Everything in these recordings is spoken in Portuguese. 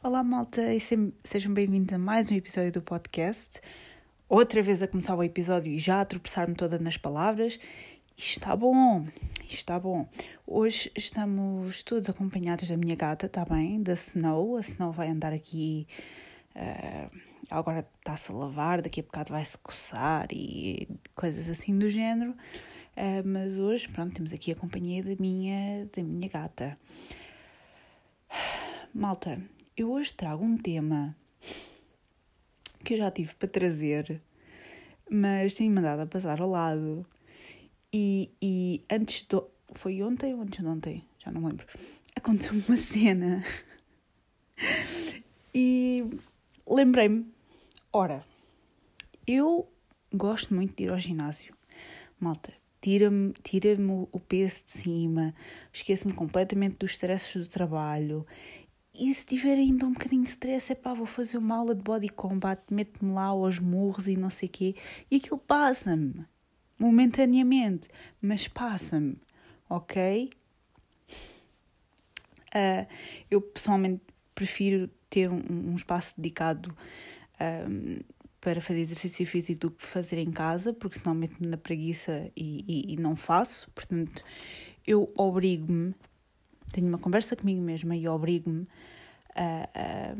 Olá, malta, e sejam bem-vindos a mais um episódio do podcast. Outra vez a começar o episódio e já a tropeçar-me toda nas palavras. Está bom, está bom. Hoje estamos todos acompanhados da minha gata, está bem? Da Snow. A Snow vai andar aqui. Uh, agora está-se a lavar, daqui a bocado vai-se coçar e coisas assim do género. Uh, mas hoje, pronto, temos aqui a companhia da minha, da minha gata. Malta, eu hoje trago um tema que eu já tive para trazer, mas tenho mandado a passar ao lado. E, e antes do. Foi ontem ou antes de ontem? Já não me lembro. Aconteceu uma cena. e lembrei-me. Ora, eu gosto muito de ir ao ginásio. Malta, tira-me tira, -me, o peso de cima, esqueço-me completamente dos stresses do trabalho e se tiver ainda um bocadinho de stress, é pá, vou fazer uma aula de body combat, meto-me lá aos murros e não sei o quê, e aquilo passa-me, momentaneamente, mas passa-me, ok? Uh, eu pessoalmente prefiro ter um, um espaço dedicado um, para fazer exercício físico do que fazer em casa, porque senão meto-me na preguiça e, e, e não faço. Portanto, eu obrigo-me tenho uma conversa comigo mesma e obrigo-me a, a,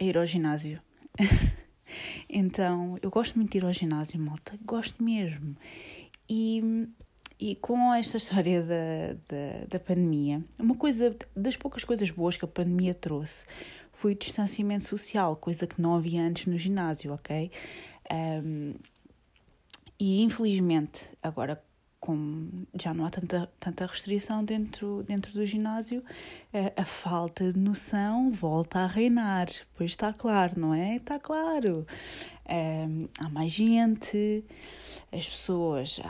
a, ir ao ginásio. então, eu gosto muito de ir ao ginásio, malta, gosto mesmo. E, e com esta história da, da, da pandemia, uma coisa das poucas coisas boas que a pandemia trouxe foi o distanciamento social, coisa que não havia antes no ginásio, ok? Um, e infelizmente, agora como já não há tanta, tanta restrição dentro, dentro do ginásio, a, falta de noção volta a reinar. Pois está claro, não é? Está claro. Há mais gente, as pessoas.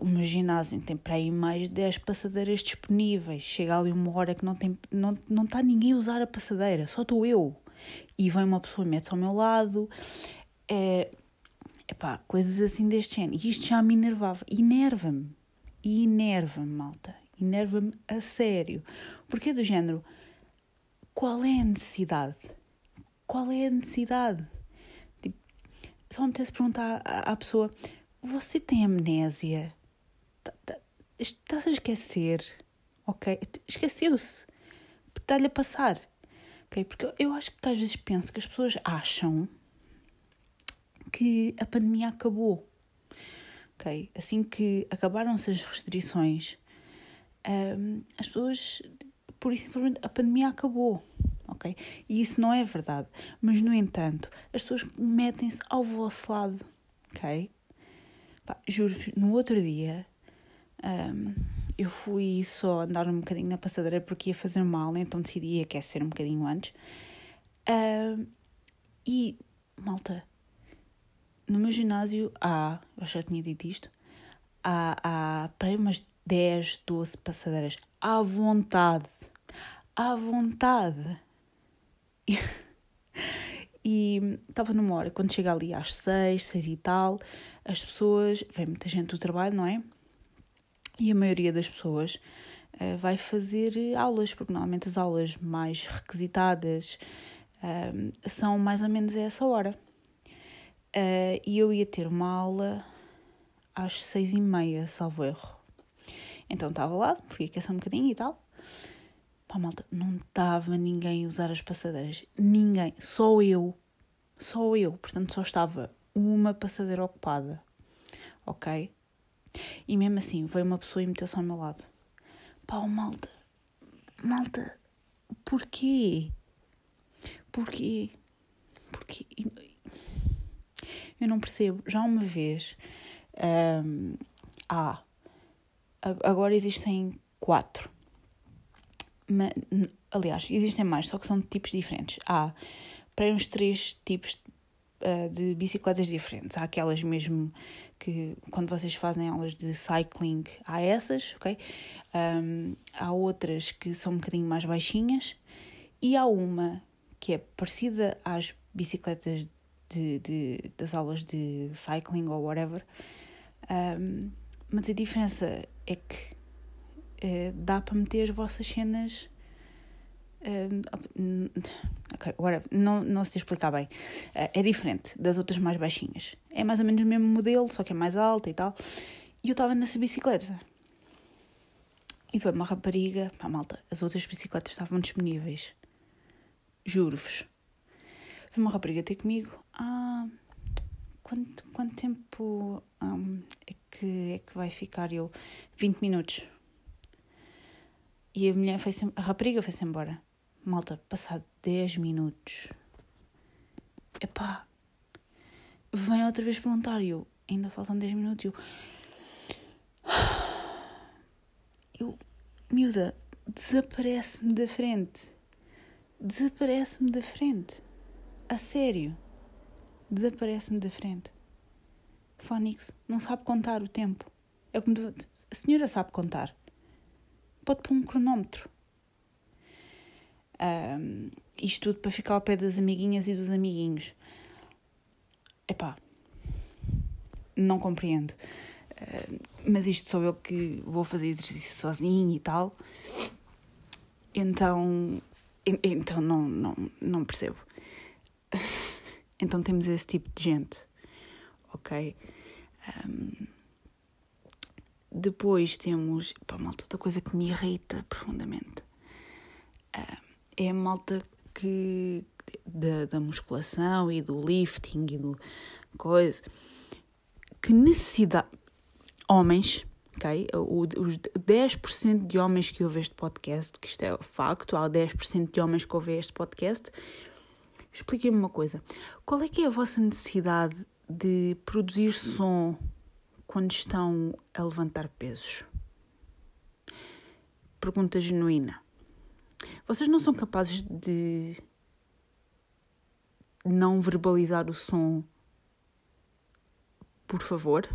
O meu ginásio tem para aí mais de 10 passadeiras disponíveis. Chega ali uma hora que não, tem, não, não está ninguém a usar a passadeira, só estou eu. E vem uma pessoa e mete-se ao meu lado. É, Epá, coisas assim deste género. E isto já me enervava. Enerva-me. Enerva-me, malta. Enerva-me a sério. Porque é do género. Qual é a necessidade? Qual é a necessidade? Tipo, só me apetece perguntar à, à pessoa: Você tem amnésia? Tá, tá, estás a esquecer? Ok? Esqueceu-se. Está-lhe a passar. Ok? Porque eu acho que às vezes penso que as pessoas acham que a pandemia acabou. Okay? Assim que acabaram-se as restrições, um, as pessoas, por isso simplesmente, a pandemia acabou. Okay? E isso não é verdade. Mas, no entanto, as pessoas metem-se ao vosso lado. Ok? juro no outro dia um, eu fui só andar um bocadinho na passadeira porque ia fazer mal, então decidi aquecer um bocadinho antes. Um, e, malta, no meu ginásio há, eu já tinha dito isto, há, há para umas 10, 12 passadeiras à vontade. À vontade. E estava numa hora, quando chega ali às 6, 6 e tal, as pessoas, vem muita gente do trabalho, não é? E a maioria das pessoas uh, vai fazer aulas, porque normalmente as aulas mais requisitadas uh, são mais ou menos a essa hora. Uh, e eu ia ter uma aula às seis e meia, salvo erro. Então estava lá, fui aquecer um bocadinho e tal. Pá, malta, não estava ninguém a usar as passadeiras. Ninguém, só eu. Só eu. Portanto, só estava uma passadeira ocupada. Ok? E mesmo assim, veio uma pessoa e meteu-se ao meu lado. Pá, oh, malta. Malta, porquê? Porquê? Porquê? Eu não percebo. Já uma vez. Um, há. Agora existem quatro. Mas, aliás, existem mais, só que são de tipos diferentes. Há para uns três tipos uh, de bicicletas diferentes. Há aquelas mesmo que, quando vocês fazem aulas de cycling, há essas, ok? Um, há outras que são um bocadinho mais baixinhas. E há uma que é parecida às bicicletas de, de, das aulas de cycling ou whatever. Um, mas a diferença é que uh, dá para meter as vossas cenas Uh, ok, agora não, não se explicar bem. Uh, é diferente das outras mais baixinhas. É mais ou menos o mesmo modelo, só que é mais alta e tal. E eu estava nessa bicicleta. E foi uma rapariga, pá, malta, as outras bicicletas estavam disponíveis. Juro-vos. Foi uma rapariga ter comigo. Ah, quanto, quanto tempo um, é, que, é que vai ficar? Eu, 20 minutos. E a mulher foi a rapariga foi-se embora. Malta, passado 10 minutos. Epá, vem outra vez perguntar. Eu, ainda faltam 10 minutos. Eu, eu miúda, desaparece-me da frente. Desaparece-me da frente. A sério. Desaparece-me da frente. Fónix não sabe contar o tempo. É como a senhora sabe contar. Pode pôr um cronómetro. Um, isto tudo para ficar ao pé das amiguinhas e dos amiguinhos. Epá, não compreendo. Uh, mas isto sou eu que vou fazer exercício sozinho e tal. Então, então não, não, não percebo. Então temos esse tipo de gente, ok? Um, depois temos, pá, malta, outra coisa que me irrita profundamente. É a malta que da, da musculação e do lifting e do coisa que necessidade homens ok os 10% de homens que ouvem este podcast que isto é facto há 10% de homens que ouvem este podcast expliquem-me uma coisa qual é que é a vossa necessidade de produzir som quando estão a levantar pesos pergunta genuína vocês não são capazes de não verbalizar o som? Por favor?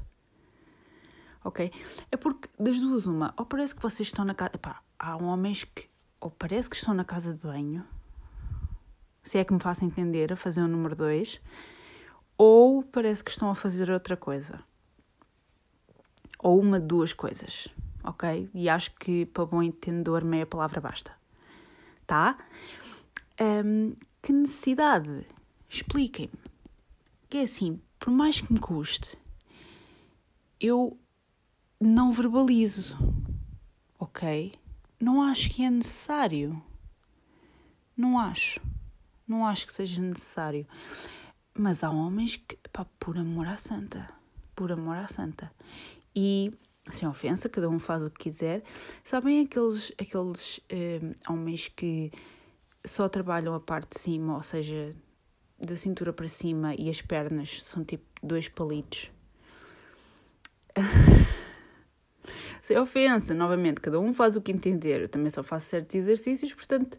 Ok? É porque das duas, uma, ou parece que vocês estão na casa. Há homens que ou parece que estão na casa de banho, se é que me faço entender, a fazer o número 2, ou parece que estão a fazer outra coisa. Ou uma de duas coisas, ok? E acho que para bom entendedor meia palavra basta tá? Um, que necessidade? Expliquem-me. Que é assim, por mais que me custe, eu não verbalizo, ok? Não acho que é necessário. Não acho. Não acho que seja necessário. Mas há homens que, pá, por amor à santa. Por amor à santa. E sem ofensa, cada um faz o que quiser. Sabem aqueles, aqueles um, homens que só trabalham a parte de cima, ou seja, da cintura para cima e as pernas são tipo dois palitos? Sem ofensa, novamente, cada um faz o que entender. Eu também só faço certos exercícios, portanto,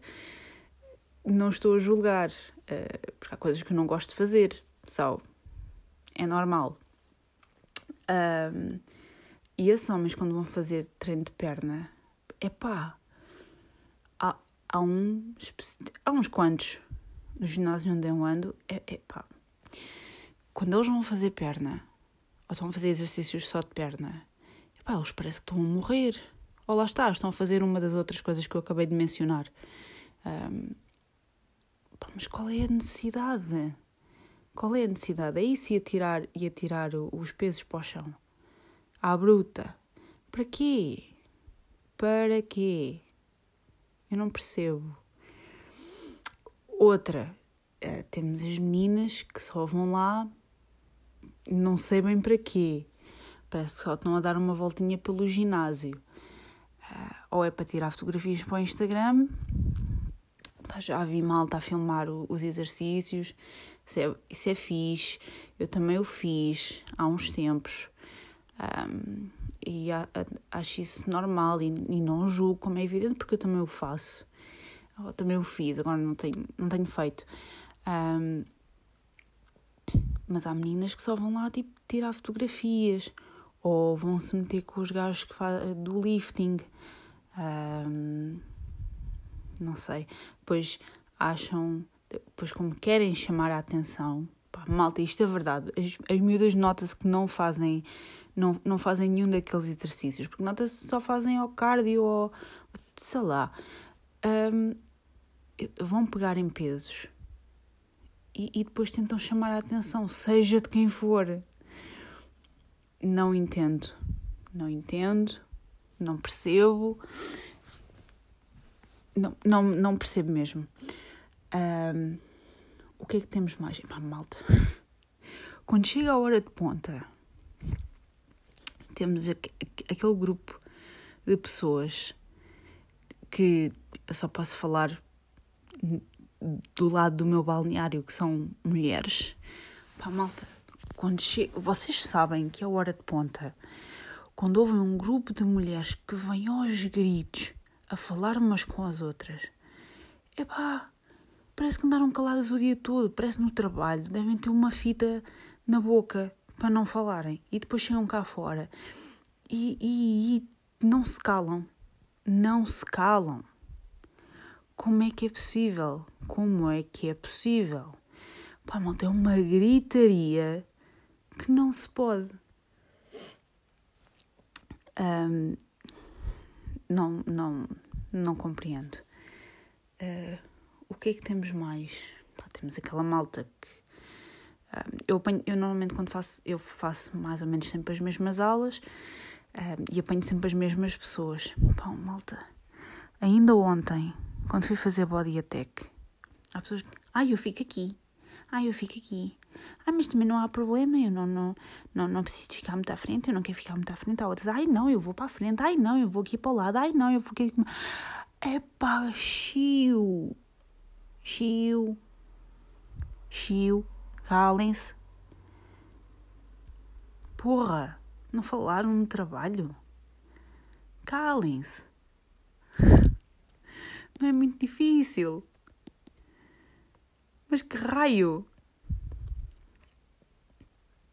não estou a julgar, uh, porque há coisas que eu não gosto de fazer, só. É normal. Um, e esses homens, quando vão fazer treino de perna, é pá, há, há, um, há uns quantos no ginásio onde eu ando, é, pá, quando eles vão fazer perna, ou estão a fazer exercícios só de perna, é pá, eles parecem que estão a morrer. Ou lá está, estão a fazer uma das outras coisas que eu acabei de mencionar. Um, pá, mas qual é a necessidade? Qual é a necessidade? É isso e atirar, e atirar os pesos para o chão à bruta. Para quê? Para quê? Eu não percebo. Outra, uh, temos as meninas que só vão lá, não sei bem para quê. Parece que só estão a dar uma voltinha pelo ginásio. Uh, ou é para tirar fotografias para o Instagram. Já vi malta a filmar os exercícios. Isso é, isso é fixe. Eu também o fiz há uns tempos. Um, e a, a, acho isso normal e, e, não julgo, como é evidente, porque eu também o faço. Eu também o fiz, agora não tenho, não tenho feito. Um, mas há meninas que só vão lá tipo, tirar fotografias ou vão se meter com os gajos que do lifting. Um, não sei. Depois acham, depois como querem chamar a atenção, pá, malta, isto é verdade. As, as miúdas nota-se que não fazem não, não fazem nenhum daqueles exercícios, porque nota-se só fazem ao cardio ou sei lá. Um, vão pegar em pesos e, e depois tentam chamar a atenção, seja de quem for. Não entendo. Não entendo. Não percebo. Não, não, não percebo mesmo. Um, o que é que temos mais? Epá, malta. Quando chega a hora de ponta, temos aquele grupo de pessoas que eu só posso falar do lado do meu balneário, que são mulheres. Pá, malta, quando chega, vocês sabem que é a hora de ponta, quando ouvem um grupo de mulheres que vêm aos gritos a falar umas com as outras, epá, parece que andaram caladas o dia todo, parece no trabalho, devem ter uma fita na boca para não falarem e depois chegam cá fora e, e, e não se calam, não se calam. Como é que é possível? Como é que é possível? Pá, malta, é uma gritaria que não se pode. Um, não, não, não compreendo. Uh, o que é que temos mais? Pá, temos aquela malta que um, eu, apanho, eu normalmente quando faço, eu faço mais ou menos sempre as mesmas aulas um, e apanho sempre as mesmas pessoas. Pá, malta, ainda ontem quando fui fazer body attack, há pessoas que, ai, ah, eu fico aqui, ai, ah, eu fico aqui, ah, mas também não há problema, eu não, não, não, não preciso ficar muito à frente, eu não quero ficar muito à frente. Há outras, ai, não, eu vou para a frente, ai, não, eu vou aqui para o lado, ai, não, eu vou aqui. É pá, chiu, chiu, chiu, calem-se. Porra, não falaram no trabalho? Calem-se. Não é muito difícil. Mas que raio!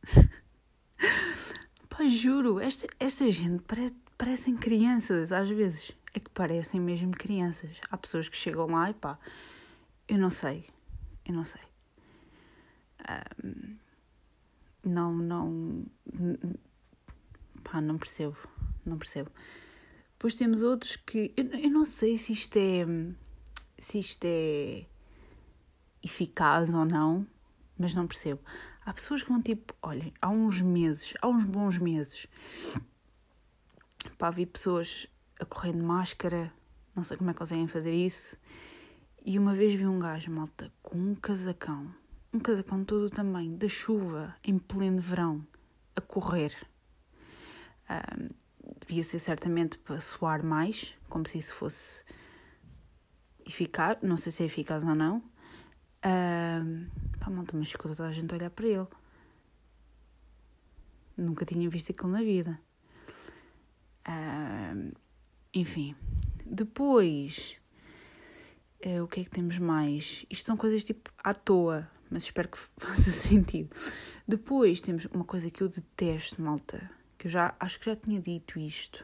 Pá, juro, esta, esta gente parece, parecem crianças às vezes. É que parecem mesmo crianças. Há pessoas que chegam lá e pá, eu não sei. Eu não sei. Um, não, não. Pá, não percebo. Não percebo. Depois temos outros que eu, eu não sei se isto é se isto é eficaz ou não, mas não percebo. Há pessoas que vão tipo, olhem, há uns meses, há uns bons meses, pá, vi pessoas a correr de máscara, não sei como é que conseguem fazer isso, e uma vez vi um gajo, malta, com um casacão, um casacão todo o tamanho, da chuva, em pleno verão, a correr. Um, devia ser certamente para suar mais, como se isso fosse eficaz, não sei se é eficaz ou não. Uh, pá, malta, mas ficou toda a gente a olhar para ele. Nunca tinha visto aquilo na vida. Enfim, depois, uh, o que é que temos mais? Isto são coisas tipo à toa, mas espero que faça sentido. Depois temos uma coisa que eu detesto, malta que eu já acho que já tinha dito isto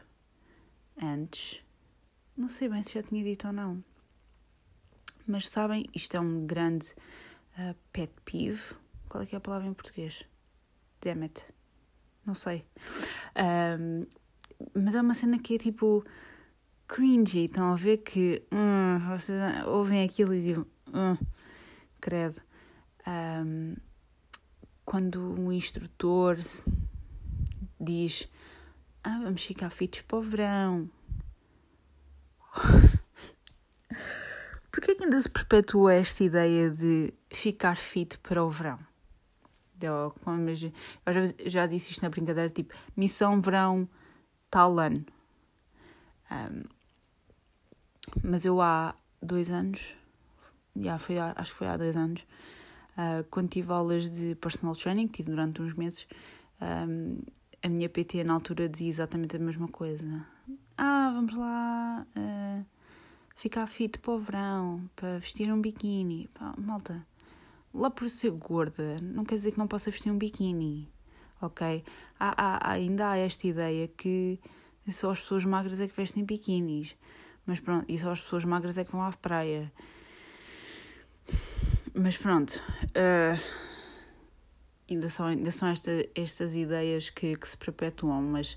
antes. Não sei bem se já tinha dito ou não. Mas sabem, isto é um grande uh, pet peeve. Qual é que é a palavra em português? Damn it. Não sei. Um, mas é uma cena que é tipo cringy. Estão a ver que hum, vocês ouvem aquilo e dizem hum, credo. Um, quando um instrutor diz: Ah, vamos ficar fitos para o verão. Porquê que ainda se perpetua esta ideia de ficar fit para o verão? Eu, já, disse isto na brincadeira, tipo, missão verão tal ano. Um, mas eu há dois anos, já foi, acho que foi há dois anos, uh, quando tive aulas de personal training, tive durante uns meses, um, a minha PT na altura dizia exatamente a mesma coisa. Ah, vamos lá uh, ficar fit para o verão, para vestir um biquíni. Pá, malta, lá por ser gorda, não quer dizer que não possa vestir um biquíni, ok? Há, há, ainda há esta ideia que só as pessoas magras é que vestem biquínis. Mas pronto, e só as pessoas magras é que vão à praia. Mas pronto. Uh, ainda são, ainda são esta, estas ideias que, que se perpetuam, mas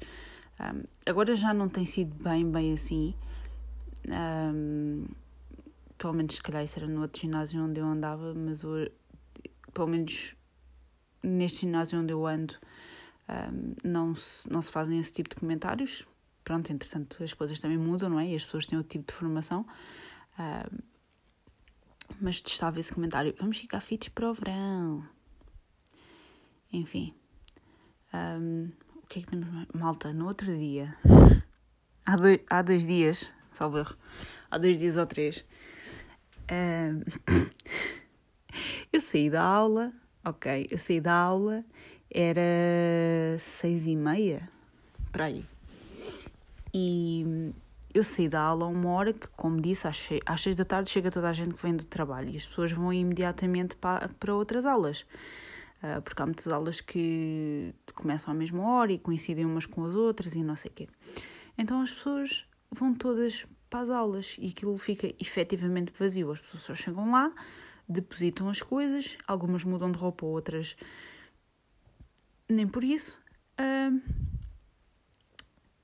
um, agora já não tem sido bem, bem assim. Um, pelo menos se calhar isso era no outro ginásio onde eu andava, mas hoje, pelo menos neste ginásio onde eu ando um, não, se, não se fazem esse tipo de comentários. Pronto, entretanto as coisas também mudam, não é? E as pessoas têm outro tipo de formação. Um, mas testava esse comentário. Vamos ficar fitos para o verão. Enfim. Um, o que é que temos mais? Malta, no outro dia. há, dois, há dois dias, salvo erro. Há dois dias ou três. Eu saí da aula. Ok, eu saí da aula. Era seis e meia. Para aí. E eu saí da aula uma hora que, como disse, às seis, às seis da tarde chega toda a gente que vem do trabalho e as pessoas vão imediatamente para, para outras aulas. Uh, porque há muitas aulas que começam à mesma hora e coincidem umas com as outras e não sei o quê. Então as pessoas vão todas para as aulas e aquilo fica efetivamente vazio. As pessoas só chegam lá, depositam as coisas, algumas mudam de roupa, outras nem por isso, uh,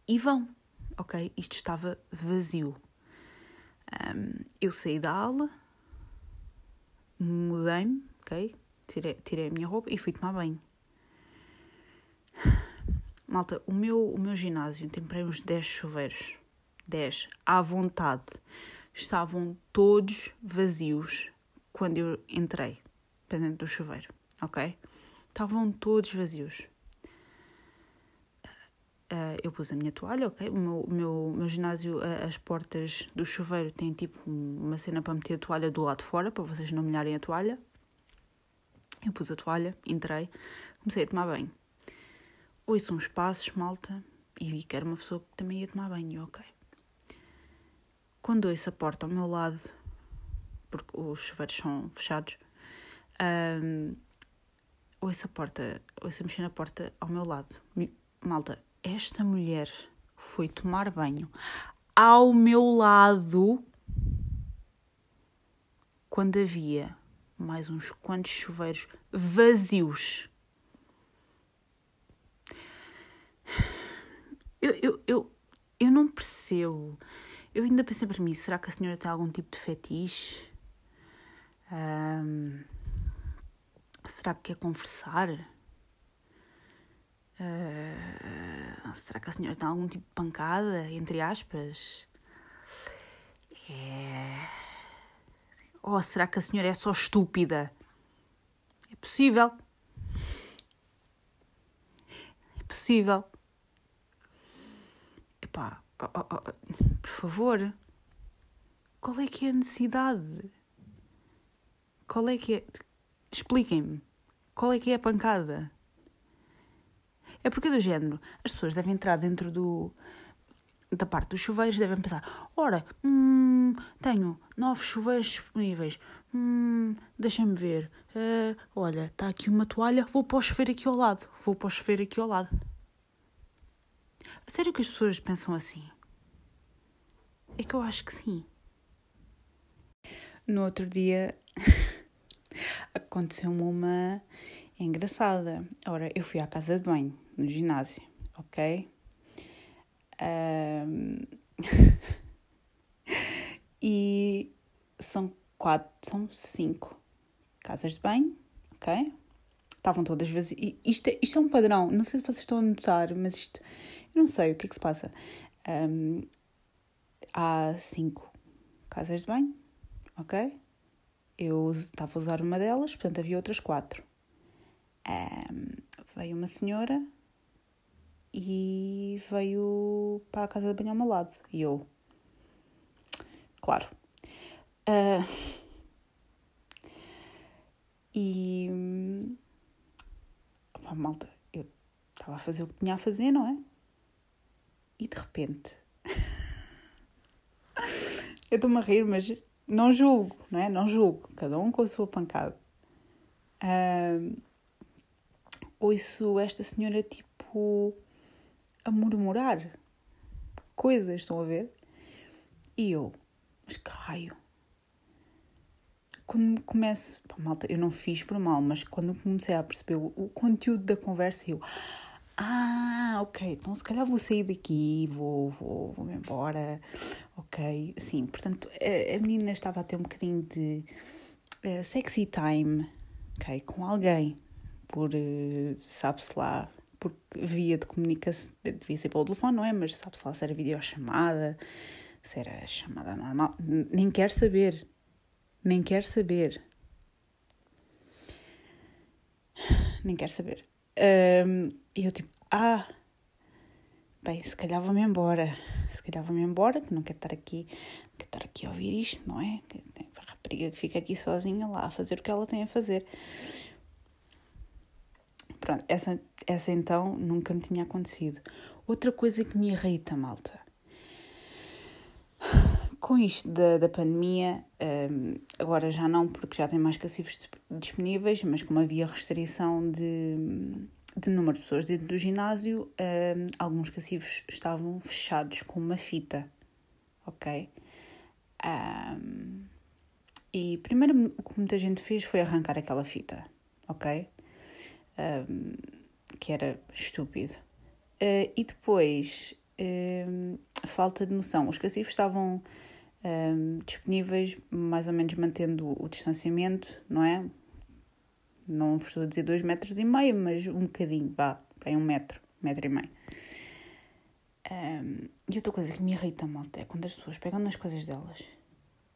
e vão ok, isto estava vazio. Um, eu saí da aula, mudei-me, ok, tirei, tirei a minha roupa e fui tomar banho. Malta, o meu, o meu ginásio tem para aí uns 10 chuveiros. 10, à vontade. Estavam todos vazios quando eu entrei para do chuveiro, ok? Estavam todos vazios. Uh, eu pus a minha toalha, ok? O meu, meu, meu ginásio, uh, as portas do chuveiro têm tipo uma cena para meter a toalha do lado de fora, para vocês não molharem a toalha. Eu pus a toalha, entrei, comecei a tomar banho. Ouço uns passos, malta, e vi que era uma pessoa que também ia tomar banho, ok. Quando ouço a porta ao meu lado, porque os chuveiros são fechados, um, ouço a porta, ouço a mexer na porta ao meu lado. Malta, esta mulher foi tomar banho ao meu lado quando havia mais uns quantos chuveiros vazios. Eu, eu, eu, eu não percebo. Eu ainda pensei para mim: será que a senhora tem algum tipo de fetiche? Um, será que quer conversar? Uh, será que a senhora tem algum tipo de pancada, entre aspas? É. Ou será que a senhora é só estúpida? É possível. É possível. Epá, oh, oh, oh, por favor. Qual é que é a necessidade? Qual é que é. Expliquem-me. Qual é que é a pancada? É porque do género, as pessoas devem entrar dentro do, da parte dos chuveiros, devem pensar: ora, hum, tenho nove chuveiros disponíveis, hum, deixa-me ver, uh, olha, está aqui uma toalha, vou para o chuveiro aqui ao lado, vou para o chuveiro aqui ao lado. Sério que as pessoas pensam assim? É que eu acho que sim. No outro dia aconteceu-me uma engraçada. Ora, eu fui à casa de banho no ginásio, ok? Um... e são quatro, são cinco casas de banho, ok? Estavam todas vazias. Isto, é, isto é um padrão, não sei se vocês estão a notar, mas isto, eu não sei o que é que se passa. Um, há cinco casas de banho, ok? Eu estava a usar uma delas, portanto havia outras quatro. Um, veio uma senhora e veio para a casa de banho ao meu lado. E eu, claro. Uh, e. Opa, malta, eu estava a fazer o que tinha a fazer, não é? E de repente. eu estou-me a rir, mas não julgo, não é? Não julgo. Cada um com a sua pancada. Uh, ouço esta senhora tipo a murmurar coisas, estão a ver? E eu, mas que raio? Quando começo, pá, malta, eu não fiz por mal, mas quando comecei a perceber o, o conteúdo da conversa, eu, ah, ok, então se calhar vou sair daqui, vou, vou, vou-me embora, ok? Sim, portanto, a, a menina estava a ter um bocadinho de uh, sexy time, ok? Com alguém, por, uh, sabe-se lá, por via de comunicação, devia ser pelo telefone, não é? Mas sabe-se lá se era videochamada, se era chamada normal, nem quer saber, nem quer saber. Nem quer saber. Um, e eu tipo, ah, bem, se calhar vou-me embora. Se calhar vou-me embora, que não quero estar aqui, não quero estar aqui a ouvir isto, não é? A rapariga que fica aqui sozinha lá a fazer o que ela tem a fazer. Pronto, essa, essa então nunca me tinha acontecido. Outra coisa que me irrita, malta. Com isto da, da pandemia, um, agora já não, porque já tem mais cacifos disponíveis, mas como havia restrição de, de número de pessoas dentro do ginásio, um, alguns cacifos estavam fechados com uma fita, ok? Um, e primeiro o que muita gente fez foi arrancar aquela fita, ok? Um, que era estúpido. Uh, e depois, um, falta de noção. Os cacifos estavam um, disponíveis, mais ou menos mantendo o distanciamento, não é? Não estou a dizer dois metros e meio, mas um bocadinho, vá, é um metro, metro e meio. Um, e outra coisa que me irrita, malta, é quando as pessoas pegam nas coisas delas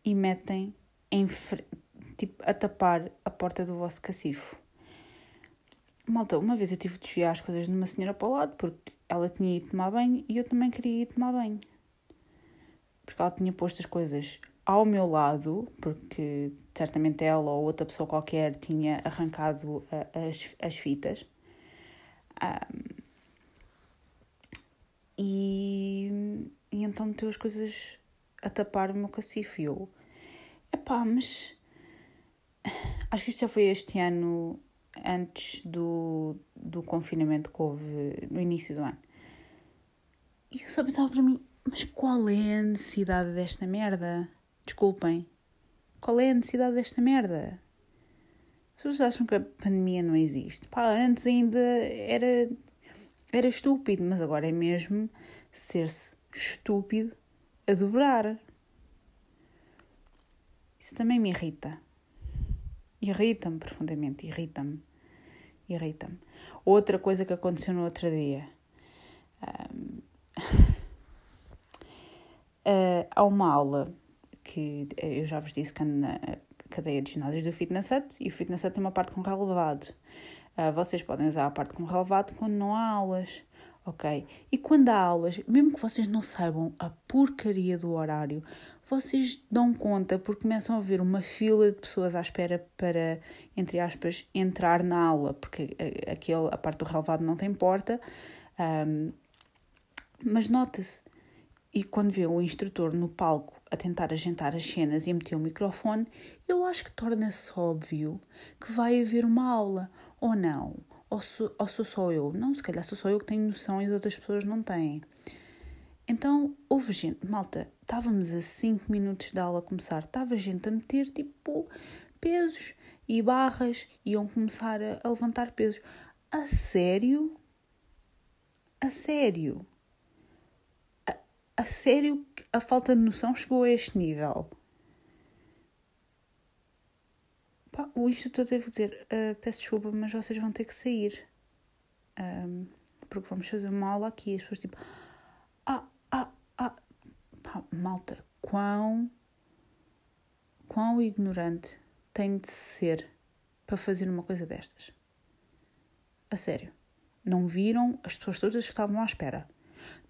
e metem em, tipo, a tapar a porta do vosso cacifo. Malta, uma vez eu tive de desviar as coisas de uma senhora para o lado porque ela tinha ido tomar banho e eu também queria ir tomar banho. Porque ela tinha posto as coisas ao meu lado, porque certamente ela ou outra pessoa qualquer tinha arrancado a, as, as fitas. Um, e, e então meteu as coisas a tapar o meu cacifo. E eu, epá, mas acho que isto já foi este ano antes do, do confinamento que houve no início do ano. E eu só pensava para mim, mas qual é a necessidade desta merda? Desculpem. Qual é a necessidade desta merda? As pessoas acham que a pandemia não existe. Pá, antes ainda era, era estúpido, mas agora é mesmo ser-se estúpido a dobrar. Isso também me irrita. Irrita-me profundamente, irrita-me. Irrita-me. Outra coisa que aconteceu no outro dia. Um, uh, há uma aula que eu já vos disse que ando na cadeia de ginásios do Fitness Hut e o Fitness Hut tem uma parte com relevado. Uh, vocês podem usar a parte com relevado quando não há aulas, ok? E quando há aulas, mesmo que vocês não saibam a porcaria do horário, vocês dão conta porque começam a ver uma fila de pessoas à espera para, entre aspas, entrar na aula, porque aquele, a parte do relevado não tem porta. Um, mas nota-se, e quando vê o instrutor no palco a tentar agentar as cenas e a meter o microfone, eu acho que torna-se óbvio que vai haver uma aula, ou não. Ou sou, ou sou só eu? Não, se calhar sou só eu que tenho noção e as outras pessoas não têm. Então, houve gente, malta, estávamos a 5 minutos da aula começar, estava gente a meter tipo pesos e barras, iam começar a, a levantar pesos. A sério? A sério? A, sério a falta de noção chegou a este nível? Pá, o instrutor teve que dizer: uh, peço desculpa, mas vocês vão ter que sair. Um, porque vamos fazer uma aula aqui. E as pessoas tipo, ah, ah, ah. Pá, malta, quão, quão ignorante tem de ser para fazer uma coisa destas? A sério. Não viram as pessoas todas que estavam à espera.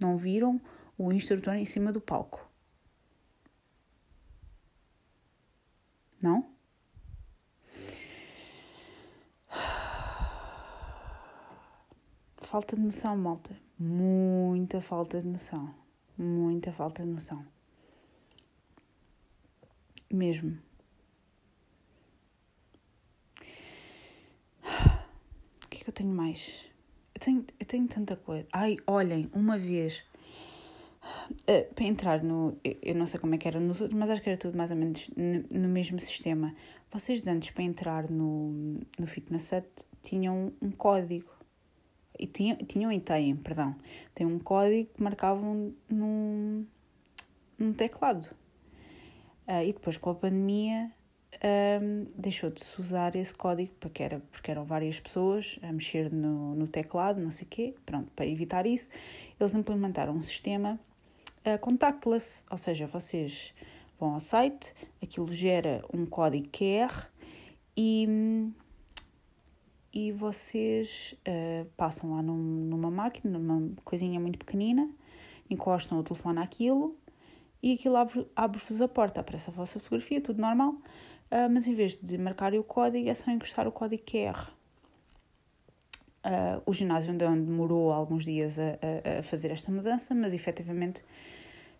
Não viram o instrutor em cima do palco. Não? Falta de noção, malta. Muita falta de noção. Muita falta de noção. Mesmo. O que é que eu tenho mais? Eu tenho, eu tenho tanta coisa. Ai, olhem, uma vez. Uh, para entrar no. Eu não sei como é que era nos outros, mas acho que era tudo mais ou menos no, mesmo sistema. Vocês antes, para entrar no, no Fitness Set, tinham um código e tinham, tinham e têm, perdão, têm um código que marcavam num, no teclado. Uh, e depois com a pandemia um, deixou de se usar esse código porque, era, porque eram várias pessoas a mexer no, no teclado, não sei o quê. Pronto, para evitar isso, eles implementaram um sistema uh, contactless, ou seja, vocês vão ao site, aquilo gera um código QR e, e vocês uh, passam lá num, numa máquina, numa coisinha muito pequenina, encostam o telefone àquilo e aquilo abre-vos abre a porta, aparece a vossa fotografia, tudo normal, uh, mas em vez de marcarem o código, é só encostar o código QR. Uh, o ginásio onde demorou alguns dias a, a, a, fazer esta mudança, mas efetivamente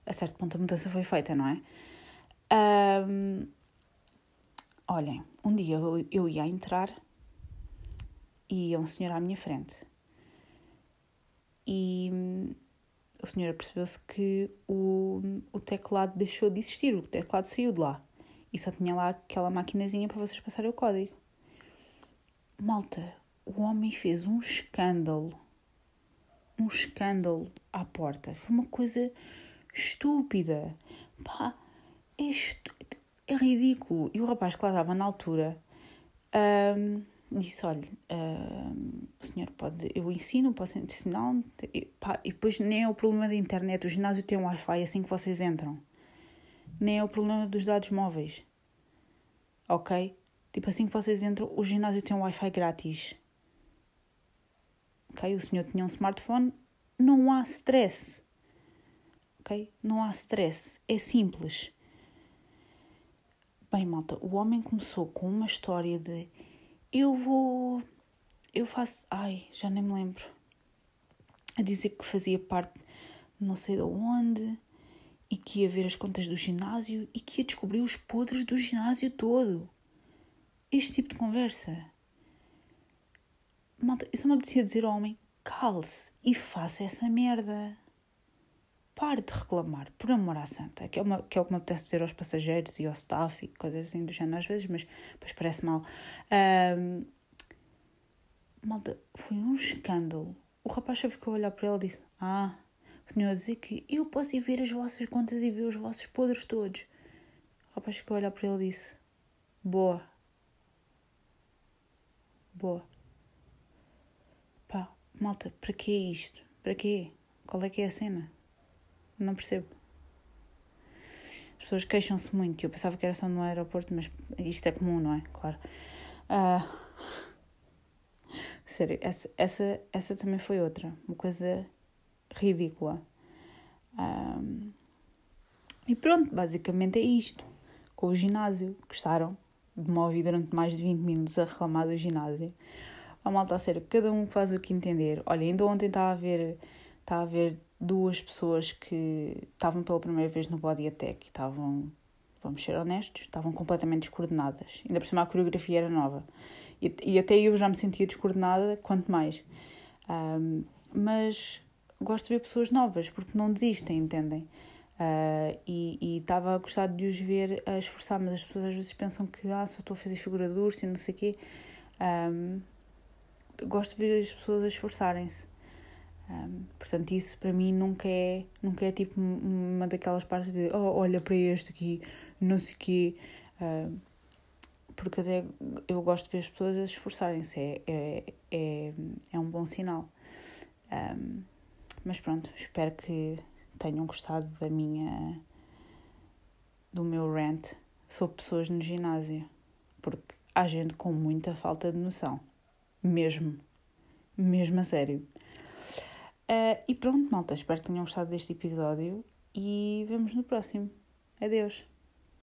a certo ponto a mudança foi feita, não é? Um, olhem, um dia eu, eu ia entrar e ia um senhor à minha frente e o senhor percebeu-se que o, o teclado deixou de existir, o teclado saiu de lá e só tinha lá aquela maquinazinha para vocês passarem o código. Malta, o homem fez um escândalo. Um escândalo à porta. Foi uma coisa estúpida. Pá, é, estu... é ridículo. E o rapaz que lá estava na altura um, disse: Olha, um, o senhor pode, eu ensino, posso ensinar. E, pá, e depois nem é o problema da internet. O ginásio tem um Wi-Fi assim que vocês entram nem é o problema dos dados móveis. Ok? Tipo, assim que vocês entram, o ginásio tem um Wi-Fi grátis. Ok? O senhor tinha um smartphone, não há stress. Ok? Não há stress. É simples. Bem, malta, o homem começou com uma história de eu vou. Eu faço. Ai, já nem me lembro. A dizer que fazia parte não sei de onde e que ia ver as contas do ginásio e que ia descobrir os podres do ginásio todo. Este tipo de conversa. Malta, eu só me apetecia dizer ao homem: cale-se e faça essa merda. Pare de reclamar, por amor à santa. Que é, uma, que é o que me apetece dizer aos passageiros e ao staff e coisas assim do género às vezes, mas depois parece mal. Um, malta, foi um escândalo. O rapaz só ficou a olhar para ele e disse: Ah, o senhor a dizer que eu posso ir ver as vossas contas e ver os vossos podres todos. O rapaz ficou a olhar para ele e disse: Boa. Boa. Malta, para que isto? Para quê? Qual é que é a cena? Não percebo. As pessoas queixam-se muito. Eu pensava que era só no aeroporto, mas isto é comum, não é? Claro. Uh... Sério, essa, essa, essa também foi outra. Uma coisa ridícula. Um, e pronto, basicamente é isto. Com o ginásio, gostaram de me ouvir durante mais de 20 minutos a reclamar do ginásio. A malta a sério, cada um faz o que entender. Olha, ainda ontem estava a ver, estava a ver duas pessoas que estavam pela primeira vez no Body Attack e estavam, vamos ser honestos, estavam completamente descoordenadas. Ainda por cima a coreografia era nova. E, e até eu já me sentia descoordenada, quanto mais. Um, mas gosto de ver pessoas novas, porque não desistem, entendem? Uh, e estava a gostar de os ver a esforçar, mas as pessoas às vezes pensam que ah, só estou a fazer figura de urso e não sei o quê. Um, gosto de ver as pessoas a esforçarem-se. Um, portanto, isso para mim nunca é, nunca é tipo uma daquelas partes de oh, olha para este aqui, não sei o quê. Porque até eu gosto de ver as pessoas a esforçarem-se, é, é, é, é um bom sinal. Um, mas pronto, espero que tenham gostado da minha. do meu rant sobre pessoas no ginásio. Porque há gente com muita falta de noção. Mesmo. Mesmo a sério. Uh, e pronto, malta, espero que tenham gostado deste episódio e vemos no próximo. Adeus.